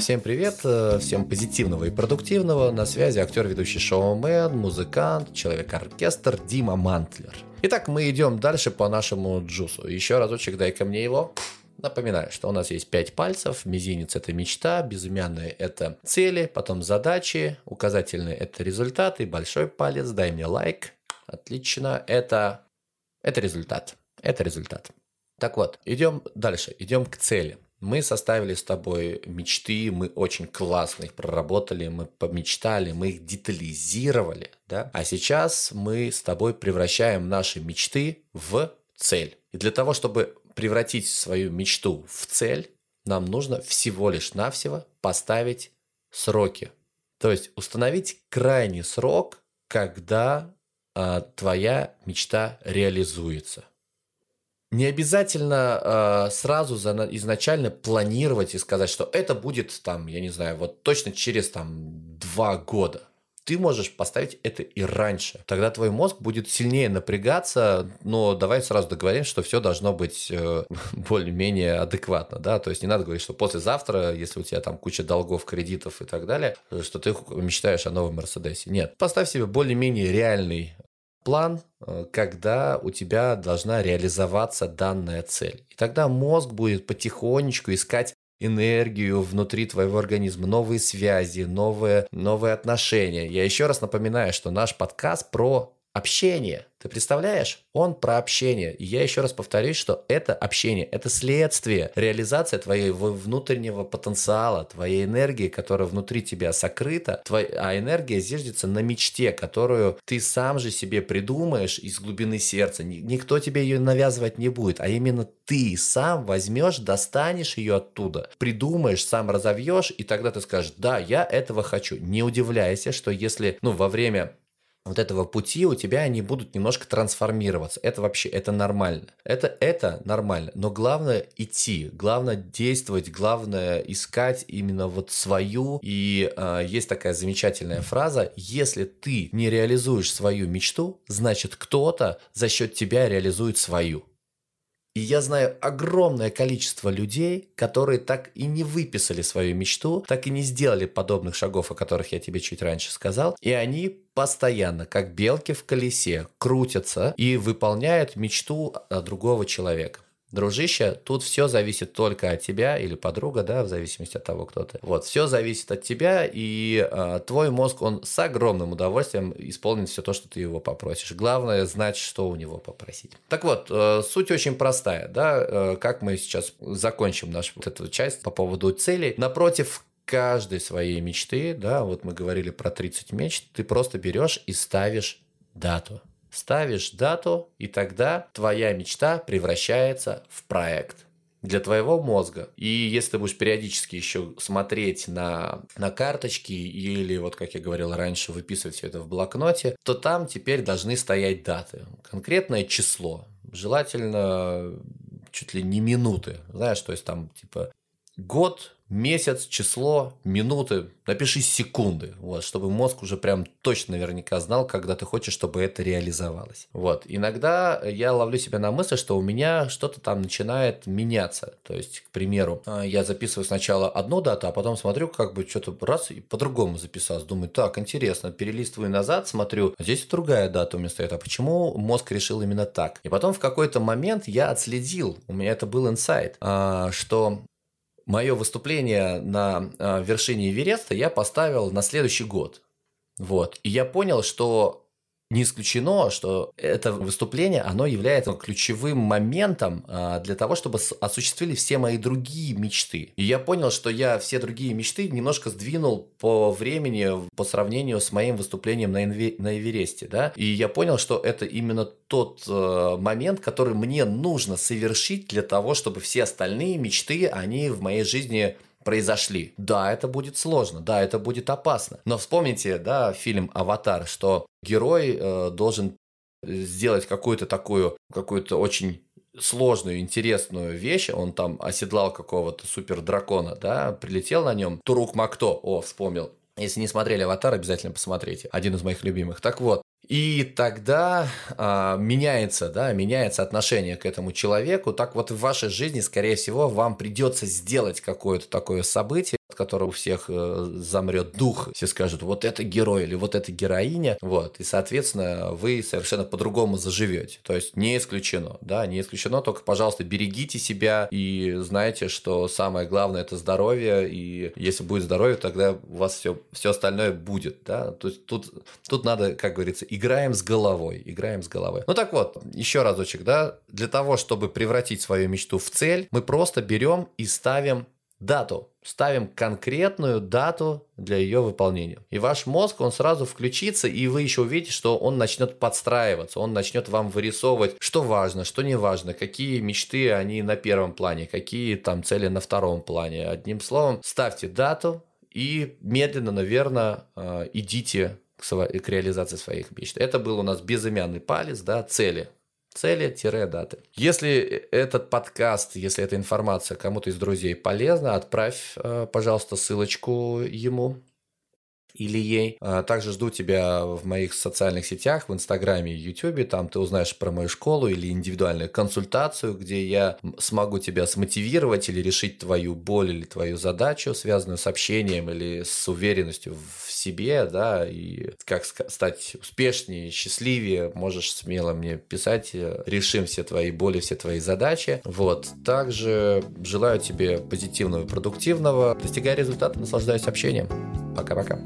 Всем привет, э, всем позитивного и продуктивного. На связи актер, ведущий шоумен, музыкант, человек-оркестр Дима Мантлер. Итак, мы идем дальше по нашему джусу. Еще разочек дай ко мне его. Напоминаю, что у нас есть пять пальцев. Мизинец – это мечта, безымянные – это цели, потом задачи, указательные – это результаты, большой палец, дай мне лайк. Отлично, это, это результат. Это результат. Так вот, идем дальше, идем к цели. Мы составили с тобой мечты, мы очень классно их проработали, мы помечтали, мы их детализировали, да? А сейчас мы с тобой превращаем наши мечты в цель. И для того, чтобы превратить свою мечту в цель, нам нужно всего лишь навсего поставить сроки. То есть установить крайний срок, когда а, твоя мечта реализуется. Не обязательно э, сразу за, изначально планировать и сказать, что это будет там, я не знаю, вот точно через там два года. Ты можешь поставить это и раньше. Тогда твой мозг будет сильнее напрягаться, но давай сразу договоримся, что все должно быть э, более-менее адекватно, да, то есть не надо говорить, что послезавтра, если у тебя там куча долгов, кредитов и так далее, что ты мечтаешь о новом Мерседесе. Нет, поставь себе более-менее реальный план, э, когда у тебя должна реализоваться данная цель. И тогда мозг будет потихонечку искать энергию внутри твоего организма, новые связи, новые, новые отношения. Я еще раз напоминаю, что наш подкаст про общение. Ты представляешь? Он про общение. И я еще раз повторюсь, что это общение, это следствие, реализация твоего внутреннего потенциала, твоей энергии, которая внутри тебя сокрыта, твой, а энергия зиждется на мечте, которую ты сам же себе придумаешь из глубины сердца. Никто тебе ее навязывать не будет, а именно ты сам возьмешь, достанешь ее оттуда, придумаешь, сам разовьешь, и тогда ты скажешь, да, я этого хочу. Не удивляйся, что если, ну, во время вот этого пути у тебя они будут немножко трансформироваться. Это вообще, это нормально. Это, это нормально. Но главное идти, главное действовать, главное искать именно вот свою. И э, есть такая замечательная фраза, если ты не реализуешь свою мечту, значит кто-то за счет тебя реализует свою. И я знаю огромное количество людей, которые так и не выписали свою мечту, так и не сделали подобных шагов, о которых я тебе чуть раньше сказал. И они постоянно, как белки в колесе, крутятся и выполняют мечту другого человека. Дружище, тут все зависит только от тебя или подруга, да, в зависимости от того, кто ты. Вот, все зависит от тебя, и э, твой мозг, он с огромным удовольствием исполнит все то, что ты его попросишь. Главное знать, что у него попросить. Так вот, э, суть очень простая, да, э, как мы сейчас закончим нашу вот эту часть по поводу целей. Напротив каждой своей мечты, да, вот мы говорили про 30 мечт, ты просто берешь и ставишь дату ставишь дату, и тогда твоя мечта превращается в проект для твоего мозга. И если ты будешь периодически еще смотреть на, на карточки или, вот как я говорил раньше, выписывать все это в блокноте, то там теперь должны стоять даты. Конкретное число. Желательно чуть ли не минуты. Знаешь, то есть там типа год месяц, число, минуты, напиши секунды, вот, чтобы мозг уже прям точно наверняка знал, когда ты хочешь, чтобы это реализовалось. Вот. Иногда я ловлю себя на мысли, что у меня что-то там начинает меняться. То есть, к примеру, а, я записываю сначала одну дату, а потом смотрю, как бы что-то раз и по-другому записал. Думаю, так, интересно, перелистываю назад, смотрю, здесь другая дата у меня стоит, а почему мозг решил именно так? И потом в какой-то момент я отследил, у меня это был инсайт, а, что мое выступление на э, вершине Эвереста я поставил на следующий год. Вот. И я понял, что не исключено, что это выступление, оно является ключевым моментом а, для того, чтобы осуществили все мои другие мечты. И я понял, что я все другие мечты немножко сдвинул по времени по сравнению с моим выступлением на, Инве- на Эвересте. Да? И я понял, что это именно тот э, момент, который мне нужно совершить для того, чтобы все остальные мечты, они в моей жизни произошли. Да, это будет сложно, да, это будет опасно. Но вспомните, да, фильм «Аватар», что герой э, должен сделать какую-то такую, какую-то очень сложную, интересную вещь. Он там оседлал какого-то супер дракона, да, прилетел на нем. Турук Макто, о, вспомнил. Если не смотрели «Аватар», обязательно посмотрите. Один из моих любимых. Так вот, и тогда а, меняется, да, меняется отношение к этому человеку. Так вот в вашей жизни, скорее всего, вам придется сделать какое-то такое событие, которого у всех э, замрет дух, все скажут, вот это герой или вот это героиня, вот, и, соответственно, вы совершенно по-другому заживете. То есть не исключено, да, не исключено, только, пожалуйста, берегите себя и знайте, что самое главное – это здоровье, и если будет здоровье, тогда у вас все, все остальное будет, да, то есть тут, тут надо, как говорится, играем с головой, играем с головой. Ну так вот, еще разочек, да, для того, чтобы превратить свою мечту в цель, мы просто берем и ставим дату. Ставим конкретную дату для ее выполнения. И ваш мозг, он сразу включится, и вы еще увидите, что он начнет подстраиваться, он начнет вам вырисовывать, что важно, что не важно, какие мечты они на первом плане, какие там цели на втором плане. Одним словом, ставьте дату и медленно, наверное, э, идите к реализации своих мечт. Это был у нас безымянный палец, да, цели цели-даты. Если этот подкаст, если эта информация кому-то из друзей полезна, отправь, э, пожалуйста, ссылочку ему или ей. А, также жду тебя в моих социальных сетях, в Инстаграме и Ютубе. Там ты узнаешь про мою школу или индивидуальную консультацию, где я смогу тебя смотивировать или решить твою боль или твою задачу, связанную с общением или с уверенностью в себе, да, и как стать успешнее, счастливее, можешь смело мне писать, решим все твои боли, все твои задачи. Вот. Также желаю тебе позитивного и продуктивного. Достигай результата, наслаждаюсь общением. Пока-пока.